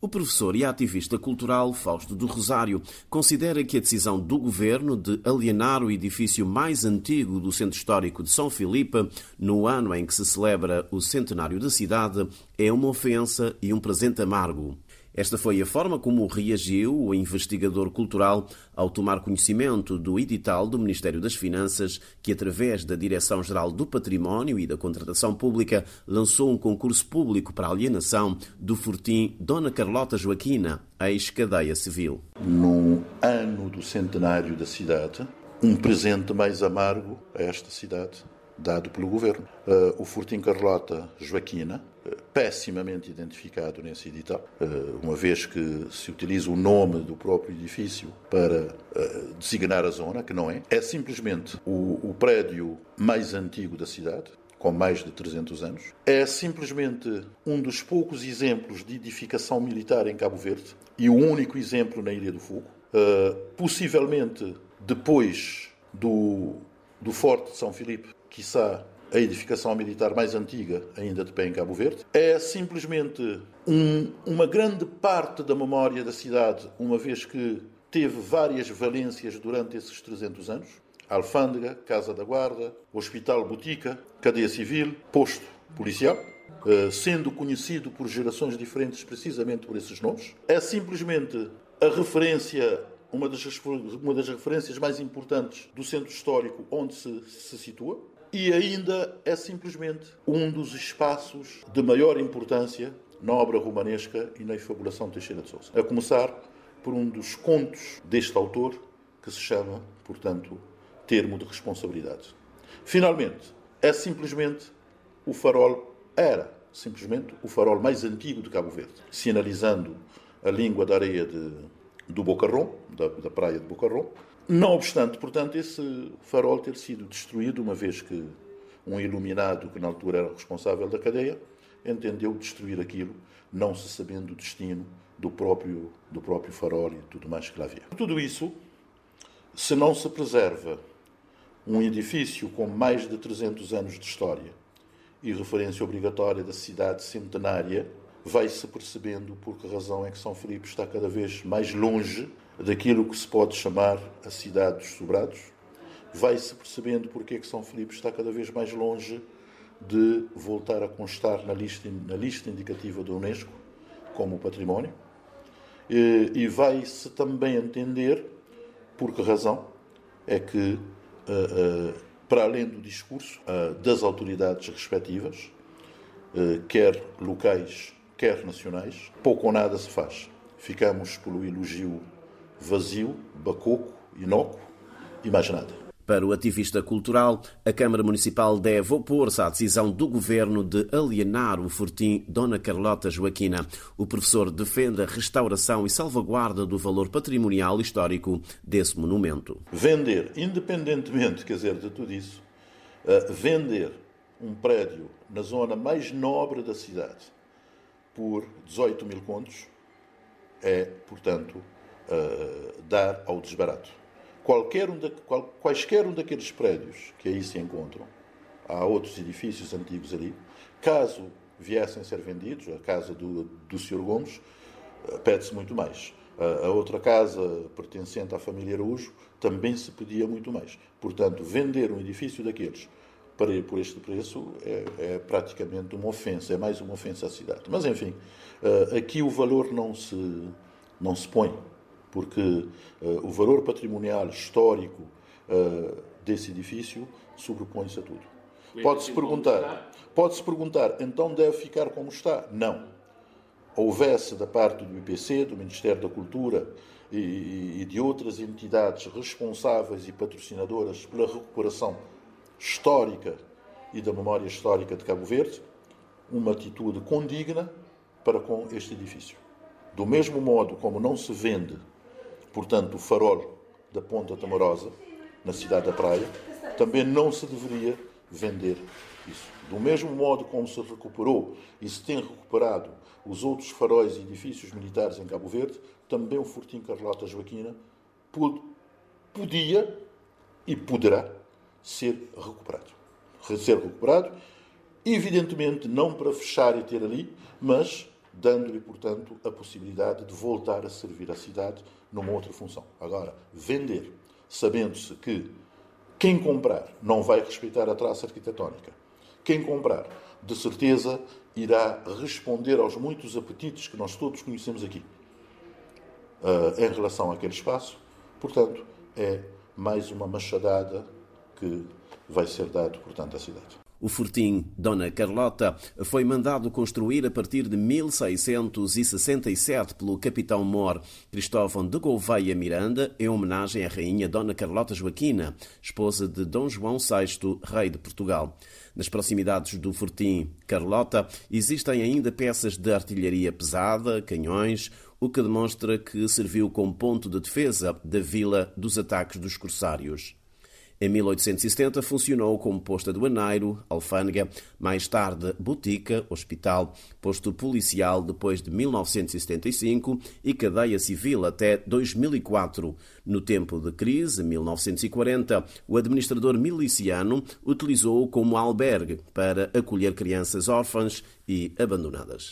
O professor e ativista cultural Fausto do Rosário considera que a decisão do governo de alienar o edifício mais antigo do centro histórico de São Filipe, no ano em que se celebra o centenário da cidade, é uma ofensa e um presente amargo. Esta foi a forma como reagiu o investigador cultural ao tomar conhecimento do edital do Ministério das Finanças, que, através da Direção-Geral do Património e da Contratação Pública, lançou um concurso público para a alienação do fortim Dona Carlota Joaquina, ex-cadeia civil. No ano do centenário da cidade, um presente mais amargo a esta cidade dado pelo governo. Uh, o Fortim Carlota Joaquina, pessimamente identificado nesse edital, uh, uma vez que se utiliza o nome do próprio edifício para designar a zona, que não é, é simplesmente o, o prédio mais antigo da cidade, com mais de 300 anos. É simplesmente um dos poucos exemplos de edificação militar em Cabo Verde e o único exemplo na Ilha do Fogo. possivelmente depois do, do Forte de São Filipe, quiçá a edificação militar mais antiga ainda de pé em Cabo Verde. É simplesmente um, uma grande parte da memória da cidade, uma vez que teve várias valências durante esses 300 anos. Alfândega, Casa da Guarda, Hospital Botica, Cadeia Civil, Posto Policial, eh, sendo conhecido por gerações diferentes precisamente por esses nomes. É simplesmente a referência uma das, uma das referências mais importantes do centro histórico onde se, se situa e ainda é simplesmente um dos espaços de maior importância na obra romanesca e na efabulação de Teixeira de Sousa. A começar por um dos contos deste autor, que se chama, portanto, Termo de Responsabilidade. Finalmente, é simplesmente o farol, era simplesmente o farol mais antigo de Cabo Verde, sinalizando a língua da areia de, do Bocarrão, da, da praia de Bocarrão, não obstante, portanto, esse farol ter sido destruído, uma vez que um iluminado, que na altura era responsável da cadeia, entendeu destruir aquilo, não se sabendo o destino do próprio, do próprio farol e tudo mais que lá havia. Tudo isso, se não se preserva um edifício com mais de 300 anos de história e referência obrigatória da cidade centenária, vai-se percebendo por que razão é que São Filipe está cada vez mais longe daquilo que se pode chamar a cidade dos sobrados, vai-se percebendo porque é que São Filipe está cada vez mais longe de voltar a constar na lista, na lista indicativa da Unesco como património, e, e vai-se também entender por que razão é que, uh, uh, para além do discurso uh, das autoridades respectivas, quer locais, quer nacionais, pouco ou nada se faz. Ficamos pelo elogio vazio, bacoco, inócuo e mais nada. Para o ativista cultural, a Câmara Municipal deve opor-se à decisão do governo de alienar o fortim Dona Carlota Joaquina. O professor defende a restauração e salvaguarda do valor patrimonial histórico desse monumento. Vender, independentemente, quer dizer, de tudo isso, uh, vender um prédio na zona mais nobre da cidade por 18 mil contos é, portanto, uh, dar ao desbarato. Qualquer um qual, quaisquer um daqueles prédios que aí se encontram, há outros edifícios antigos ali, caso viessem a ser vendidos, a casa do, do Sr. Gomes, uh, pede-se muito mais. Uh, a outra casa pertencente à família Araújo também se pedia muito mais. Portanto, vender um edifício daqueles para ir por este preço é, é, praticamente uma ofensa, é mais uma ofensa à cidade. Mas, enfim, uh, aqui o valor não se, não se põe porque uh, o valor patrimonial histórico uh, desse edifício sobrepõe-se a tudo. Pode-se perguntar, pode-se perguntar, então deve ficar como está? Não. Houvesse da parte do IPC, do Ministério da Cultura e, e de outras entidades responsáveis e patrocinadoras pela recuperação histórica e da memória histórica de Cabo Verde, uma atitude condigna para com este edifício. Do mesmo modo como não se vende portanto, o farol da Ponta Tamorosa, na cidade da Praia, também não se deveria vender isso. Do mesmo modo como se recuperou e se tem recuperado os outros faróis e edifícios militares em Cabo Verde, também o Fortim Carlota Joaquina podia e poderá ser recuperado. Ser recuperado, evidentemente não para fechar e ter ali, mas dando-lhe, portanto, a possibilidade de voltar a servir a cidade numa outra função. Agora, vender, sabendo-se que quem comprar não vai respeitar a traça arquitetónica, quem comprar, de certeza, irá responder aos muitos apetites que nós todos conhecemos aqui uh, em relação àquele espaço. Portanto, é mais uma machadada que vai ser dado, portanto, à cidade. O fortim Dona Carlota foi mandado construir a partir de 1667 pelo capitão mor Cristóvão de Gouveia Miranda em homenagem à rainha Dona Carlota Joaquina, esposa de Dom João VI, rei de Portugal. Nas proximidades do fortim Carlota existem ainda peças de artilharia pesada, canhões, o que demonstra que serviu como ponto de defesa da vila dos ataques dos corsários. Em 1870 funcionou como posto aduaneiro, alfândega, mais tarde botica, hospital, posto policial depois de 1975 e cadeia civil até 2004. No tempo de crise, 1940, o administrador miliciano utilizou-o como albergue para acolher crianças órfãs e abandonadas.